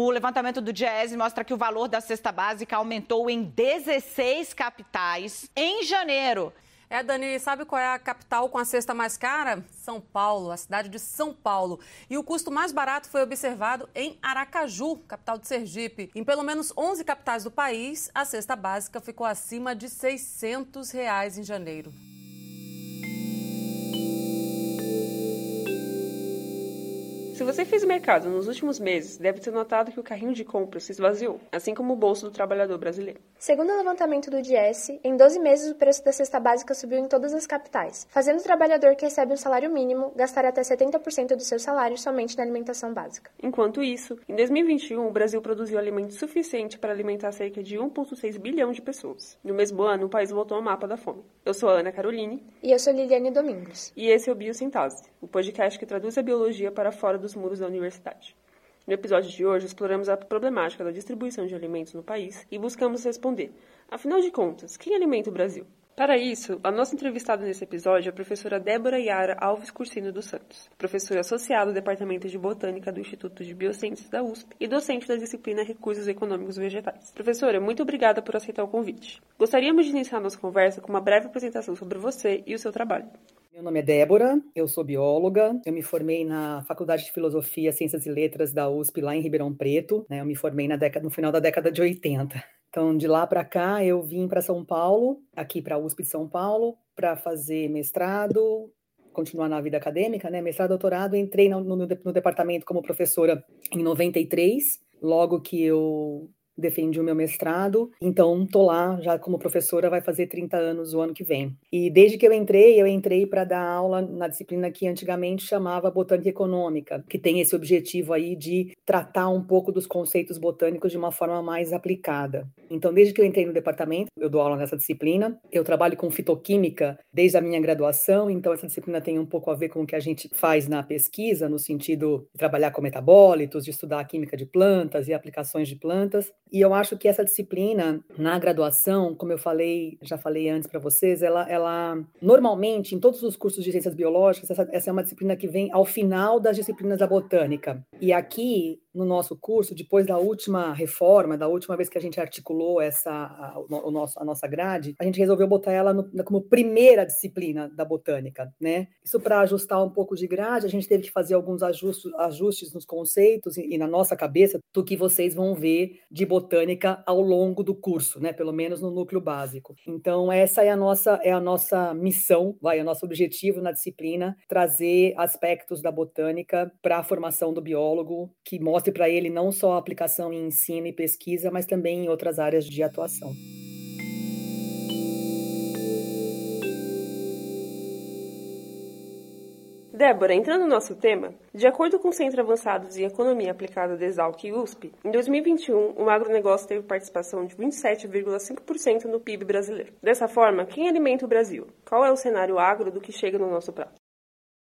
O levantamento do Diese mostra que o valor da cesta básica aumentou em 16 capitais em janeiro. É, Dani, sabe qual é a capital com a cesta mais cara? São Paulo, a cidade de São Paulo. E o custo mais barato foi observado em Aracaju, capital de Sergipe. Em pelo menos 11 capitais do país, a cesta básica ficou acima de 600 reais em janeiro. Você fez mercado nos últimos meses, deve ter notado que o carrinho de compras se esvaziou, assim como o bolso do trabalhador brasileiro. Segundo o levantamento do DS, em 12 meses o preço da cesta básica subiu em todas as capitais, fazendo o trabalhador que recebe um salário mínimo gastar até 70% do seu salário somente na alimentação básica. Enquanto isso, em 2021 o Brasil produziu alimento suficiente para alimentar cerca de 1,6 bilhão de pessoas. No mesmo ano, o país voltou ao mapa da fome. Eu sou a Ana Caroline. E eu sou Liliane Domingos. E esse é o Biosintase, o podcast que traduz a biologia para fora do dos muros da universidade. No episódio de hoje, exploramos a problemática da distribuição de alimentos no país e buscamos responder: afinal de contas, quem alimenta o Brasil? Para isso, a nossa entrevistada nesse episódio é a professora Débora Yara Alves Cursino dos Santos, professora associada do Departamento de Botânica do Instituto de Biociências da USP e docente da disciplina Recursos Econômicos Vegetais. Professora, muito obrigada por aceitar o convite. Gostaríamos de iniciar nossa conversa com uma breve apresentação sobre você e o seu trabalho. Meu nome é Débora, eu sou bióloga, eu me formei na Faculdade de Filosofia, Ciências e Letras da USP, lá em Ribeirão Preto, né? eu me formei na década, no final da década de 80. Então, de lá para cá, eu vim para São Paulo, aqui para a USP de São Paulo, para fazer mestrado, continuar na vida acadêmica, né? Mestrado, doutorado, entrei no, no, no departamento como professora em 93, logo que eu defendi o meu mestrado, então tô lá já como professora, vai fazer 30 anos o ano que vem. E desde que eu entrei, eu entrei para dar aula na disciplina que antigamente chamava Botânica Econômica, que tem esse objetivo aí de tratar um pouco dos conceitos botânicos de uma forma mais aplicada. Então, desde que eu entrei no departamento, eu dou aula nessa disciplina, eu trabalho com fitoquímica desde a minha graduação, então essa disciplina tem um pouco a ver com o que a gente faz na pesquisa, no sentido de trabalhar com metabólitos, de estudar a química de plantas e aplicações de plantas. E eu acho que essa disciplina na graduação, como eu falei, já falei antes para vocês, ela, ela normalmente em todos os cursos de ciências biológicas, essa, essa é uma disciplina que vem ao final das disciplinas da botânica. E aqui no nosso curso, depois da última reforma, da última vez que a gente articulou essa a, o nosso, a nossa grade, a gente resolveu botar ela no, como primeira disciplina da botânica, né? Isso para ajustar um pouco de grade, a gente teve que fazer alguns ajustes, ajustes nos conceitos e, e, na nossa cabeça do que vocês vão ver de botânica ao longo do curso, né? Pelo menos no núcleo básico. Então essa é a nossa é a nossa missão, vai, é o nosso objetivo na disciplina, trazer aspectos da botânica para a formação do biólogo que mostre mostre para ele não só a aplicação em ensino e pesquisa, mas também em outras áreas de atuação. Débora, entrando no nosso tema, de acordo com o Centro Avançados em Economia Aplicada da Exalc e USP, em 2021 o agronegócio teve participação de 27,5% no PIB brasileiro. Dessa forma, quem alimenta o Brasil? Qual é o cenário agro do que chega no nosso prato?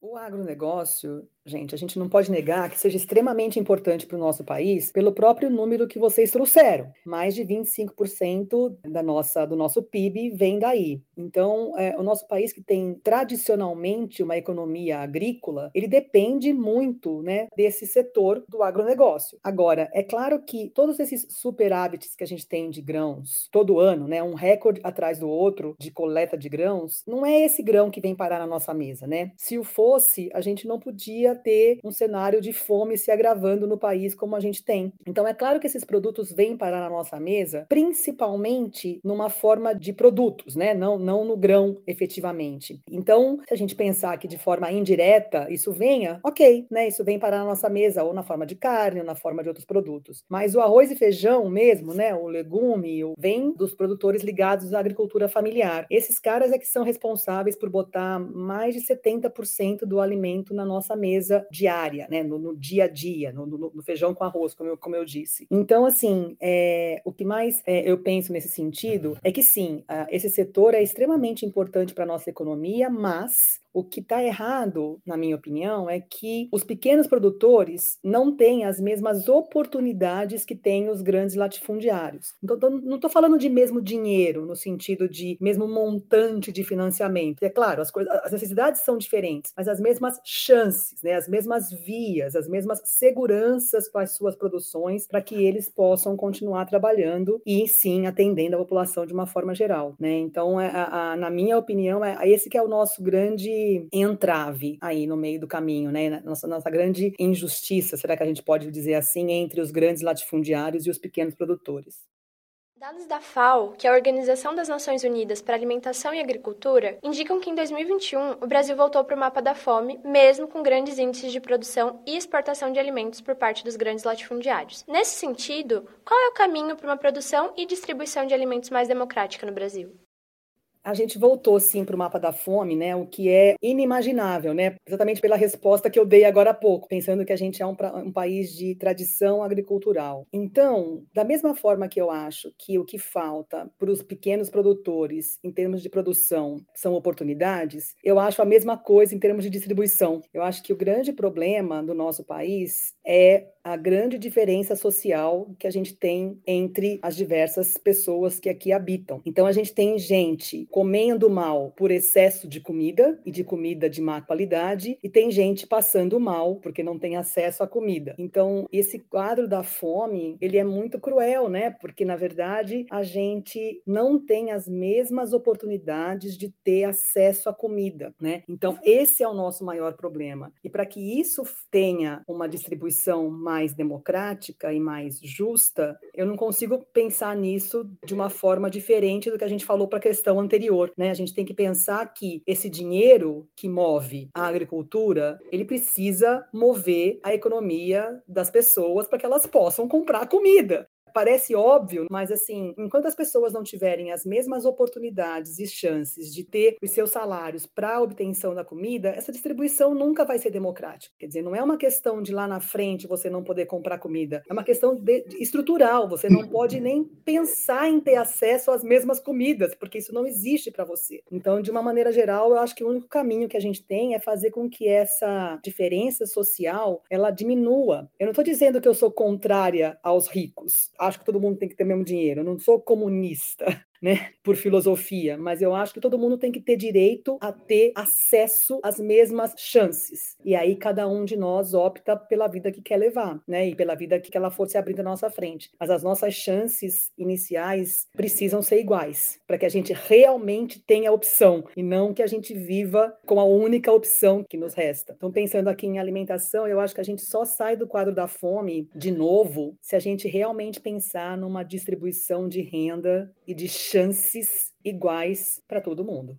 O agronegócio gente, a gente não pode negar que seja extremamente importante para o nosso país pelo próprio número que vocês trouxeram. Mais de 25% da nossa, do nosso PIB vem daí. Então, é, o nosso país que tem tradicionalmente uma economia agrícola, ele depende muito né, desse setor do agronegócio. Agora, é claro que todos esses superávites que a gente tem de grãos todo ano, né, um recorde atrás do outro de coleta de grãos, não é esse grão que vem parar na nossa mesa, né? Se o fosse, a gente não podia ter um cenário de fome se agravando no país como a gente tem. Então, é claro que esses produtos vêm parar na nossa mesa, principalmente numa forma de produtos, né? Não, não no grão efetivamente. Então, se a gente pensar que de forma indireta isso venha, ok, né? Isso vem parar na nossa mesa, ou na forma de carne, ou na forma de outros produtos. Mas o arroz e feijão mesmo, né? O legume, o, vem dos produtores ligados à agricultura familiar. Esses caras é que são responsáveis por botar mais de 70% do alimento na nossa mesa mesa diária, né, no, no dia a dia, no, no, no, feijão com arroz, como eu, como eu disse. Então, assim, é, o que mais é, eu penso nesse sentido é que sim, esse setor é extremamente importante para a nossa economia, mas O que está errado, na minha opinião, é que os pequenos produtores não têm as mesmas oportunidades que têm os grandes latifundiários. Então, não estou falando de mesmo dinheiro, no sentido de mesmo montante de financiamento. É claro, as, coisas, as necessidades são diferentes, mas as mesmas chances, né, as mesmas vias, as mesmas seguranças com as suas produções para que eles possam continuar trabalhando e sim atendendo a população de uma forma geral. Né? Então, é, a, a, na minha opinião, é esse que é o nosso grande entrave aí no meio do caminho, né? Nossa, nossa grande injustiça, será que a gente pode dizer assim, entre os grandes latifundiários e os pequenos produtores. Dados da FAO, que é a Organização das Nações Unidas para Alimentação e Agricultura, indicam que em 2021 o Brasil voltou para o mapa da fome, mesmo com grandes índices de produção e exportação de alimentos por parte dos grandes latifundiários. Nesse sentido, qual é o caminho para uma produção e distribuição de alimentos mais democrática no Brasil? A gente voltou sim para o mapa da fome, né? O que é inimaginável, né? Exatamente pela resposta que eu dei agora há pouco, pensando que a gente é um, um, país de tradição agricultural. Então, da mesma forma que eu acho que o que falta para os pequenos produtores em termos de produção são oportunidades, eu acho a mesma coisa em termos de distribuição. Eu acho que o grande problema do nosso país é a grande diferença social que a gente tem entre as diversas pessoas que aqui habitam. Então, a gente tem gente comendo mal por excesso de comida e de comida de má qualidade, e tem gente passando mal porque não tem acesso à comida. Então, esse quadro da fome, ele é muito cruel, né? Porque na verdade a gente não tem as mesmas oportunidades de ter acesso à comida, né? Então, esse é o nosso maior problema. E para que isso tenha uma distribuição mais democrática e mais justa, eu não consigo pensar nisso de uma forma diferente do que a gente falou para a questão anterior, né? A gente tem que pensar que esse dinheiro que move a agricultura, ele precisa mover a economia das pessoas para que elas possam comprar comida parece óbvio, mas assim, enquanto as pessoas não tiverem as mesmas oportunidades e chances de ter os seus salários para a obtenção da comida, essa distribuição nunca vai ser democrática. Quer dizer, não é uma questão de lá na frente você não poder comprar comida, é uma questão de, de estrutural. Você não pode nem pensar em ter acesso às mesmas comidas, porque isso não existe para você. Então, de uma maneira geral, eu acho que o único caminho que a gente tem é fazer com que essa diferença social ela diminua. Eu não estou dizendo que eu sou contrária aos ricos acho que todo mundo tem que ter mesmo dinheiro. Eu não sou comunista né, por filosofia, mas eu acho que todo mundo tem que ter direito a ter acesso às mesmas chances. E aí cada um de nós opta pela vida que quer levar, né, e pela vida que ela for se abrindo na nossa frente. Mas as nossas chances iniciais precisam ser iguais, para que a gente realmente tenha opção e não que a gente viva com a única opção que nos resta. Então, pensando aqui em alimentação, eu acho que a gente só sai do quadro da fome de novo se a gente realmente pensar numa distribuição de renda e de chances iguais para todo mundo.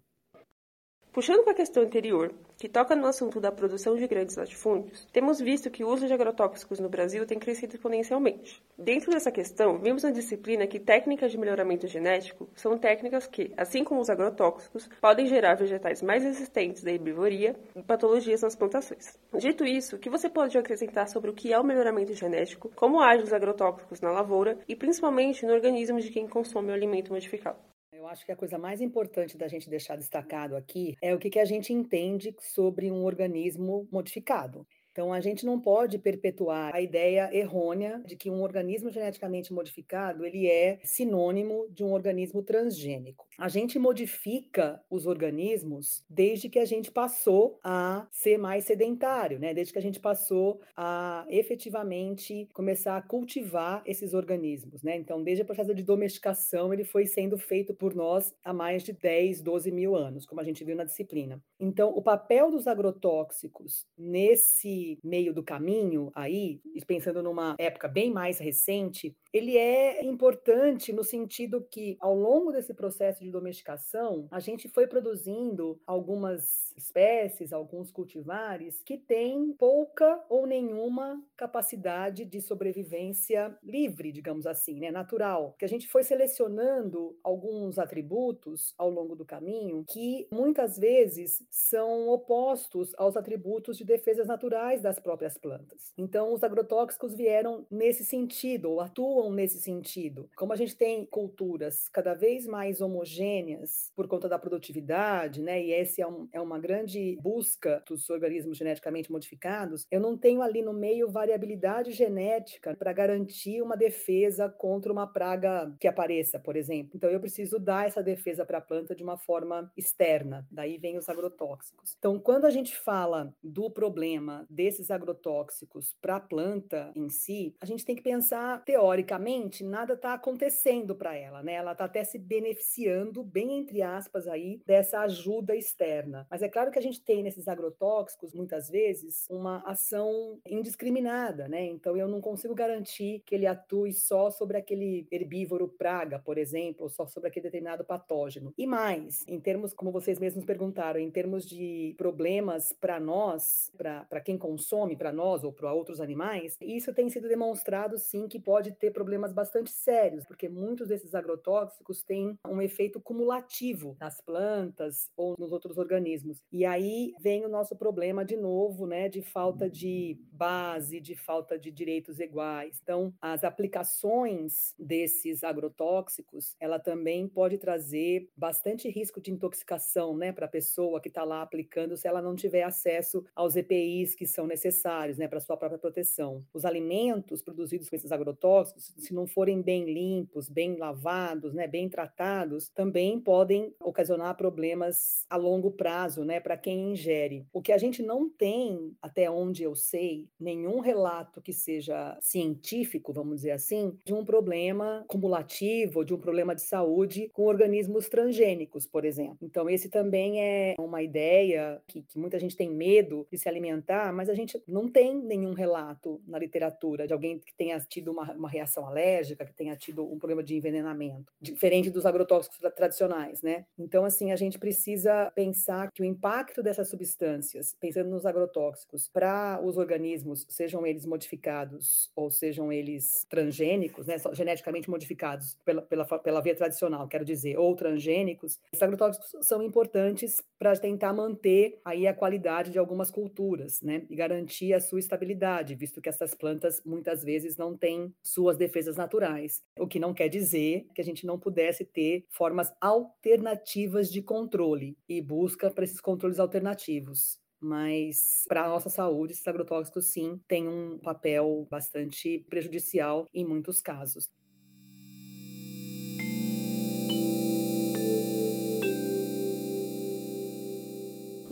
Puxando para a questão anterior, que toca no assunto da produção de grandes latifúndios, temos visto que o uso de agrotóxicos no Brasil tem crescido exponencialmente. Dentro dessa questão, vimos na disciplina que técnicas de melhoramento genético são técnicas que, assim como os agrotóxicos, podem gerar vegetais mais resistentes à herbivoria e patologias nas plantações. Dito isso, o que você pode acrescentar sobre o que é o melhoramento genético, como agem os agrotóxicos na lavoura e principalmente no organismo de quem consome o alimento modificado? Acho que a coisa mais importante da gente deixar destacado aqui é o que, que a gente entende sobre um organismo modificado. Então, a gente não pode perpetuar a ideia errônea de que um organismo geneticamente modificado ele é sinônimo de um organismo transgênico. A gente modifica os organismos desde que a gente passou a ser mais sedentário, né? Desde que a gente passou a efetivamente começar a cultivar esses organismos, né? Então, desde o processo de domesticação, ele foi sendo feito por nós há mais de 10, 12 mil anos, como a gente viu na disciplina. Então, o papel dos agrotóxicos nesse meio do caminho aí, pensando numa época bem mais recente, ele é importante no sentido que, ao longo desse processo de domesticação, a gente foi produzindo algumas espécies, alguns cultivares, que têm pouca ou nenhuma capacidade de sobrevivência livre, digamos assim, né, natural. Que a gente foi selecionando alguns atributos ao longo do caminho que muitas vezes são opostos aos atributos de defesas naturais das próprias plantas. Então, os agrotóxicos vieram nesse sentido, ou atuam nesse sentido. Como a gente tem culturas cada vez mais homogêneas por conta da produtividade, né, e esse é, um, é uma grande busca dos organismos geneticamente modificados, eu não tenho ali no meio variabilidade genética para garantir uma defesa contra uma praga que apareça, por exemplo. Então, eu preciso dar essa defesa para a planta de uma forma externa. Daí vem os agrotóxicos. Então, quando a gente fala do problema desses agrotóxicos para a planta em si, a gente tem que pensar teoricamente, nada está acontecendo para ela, né? Ela está até se beneficiando, bem entre aspas aí, dessa ajuda externa. Mas é claro que a gente tem nesses agrotóxicos muitas vezes uma ação indiscriminada, né? Então eu não consigo garantir que ele atue só sobre aquele herbívoro praga, por exemplo, ou só sobre aquele determinado patógeno. E mais, em termos, como vocês mesmos perguntaram, em termos de problemas para nós, para quem consome, para nós ou para outros animais, isso tem sido demonstrado sim que pode ter problemas bastante sérios, porque muitos desses agrotóxicos têm um efeito cumulativo nas plantas ou nos outros organismos. E aí vem o nosso problema de novo, né, de falta de base, de falta de direitos iguais. Então, as aplicações desses agrotóxicos, ela também pode trazer bastante risco de intoxicação, né, para a pessoa que está lá aplicando, se ela não tiver acesso aos EPIs que são necessários, né, para sua própria proteção. Os alimentos produzidos com esses agrotóxicos, se não forem bem limpos, bem lavados, né, bem tratados, também podem ocasionar problemas a longo prazo, né, para quem ingere. O que a gente não tem, até onde eu sei, nenhum relato que seja científico, vamos dizer assim, de um problema cumulativo, de um problema de saúde com organismos transgênicos, por exemplo. Então, esse também é uma ideia que, que muita gente tem medo de se alimentar, mas a gente não tem nenhum relato na literatura de alguém que tenha tido uma, uma reação alérgica, que tenha tido um problema de envenenamento, diferente dos agrotóxicos tradicionais, né? Então, assim, a gente precisa pensar que o impacto dessas substâncias, pensando nos agrotóxicos, para os organismos, sejam eles modificados ou sejam eles transgênicos, né, geneticamente modificados pela, pela, pela via tradicional, quero dizer, ou transgênicos, esses agrotóxicos são importantes para tentar manter aí a qualidade de algumas culturas, né, e garantir a sua estabilidade, visto que essas plantas muitas vezes não têm suas defesas naturais, o que não quer dizer que a gente não pudesse ter formas alternativas de controle e busca para esses controles alternativos mas para a nossa saúde, esses agrotóxicos sim têm um papel bastante prejudicial em muitos casos.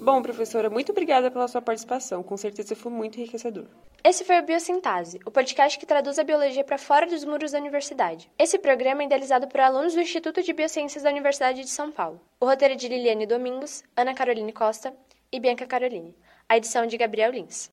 Bom, professora, muito obrigada pela sua participação. Com certeza foi muito enriquecedor. Esse foi o Biosintase, o podcast que traduz a biologia para fora dos muros da universidade. Esse programa é idealizado por alunos do Instituto de Biociências da Universidade de São Paulo. O roteiro é de Liliane Domingos, Ana Caroline Costa e Bianca Caroline. A edição de Gabriel Lins.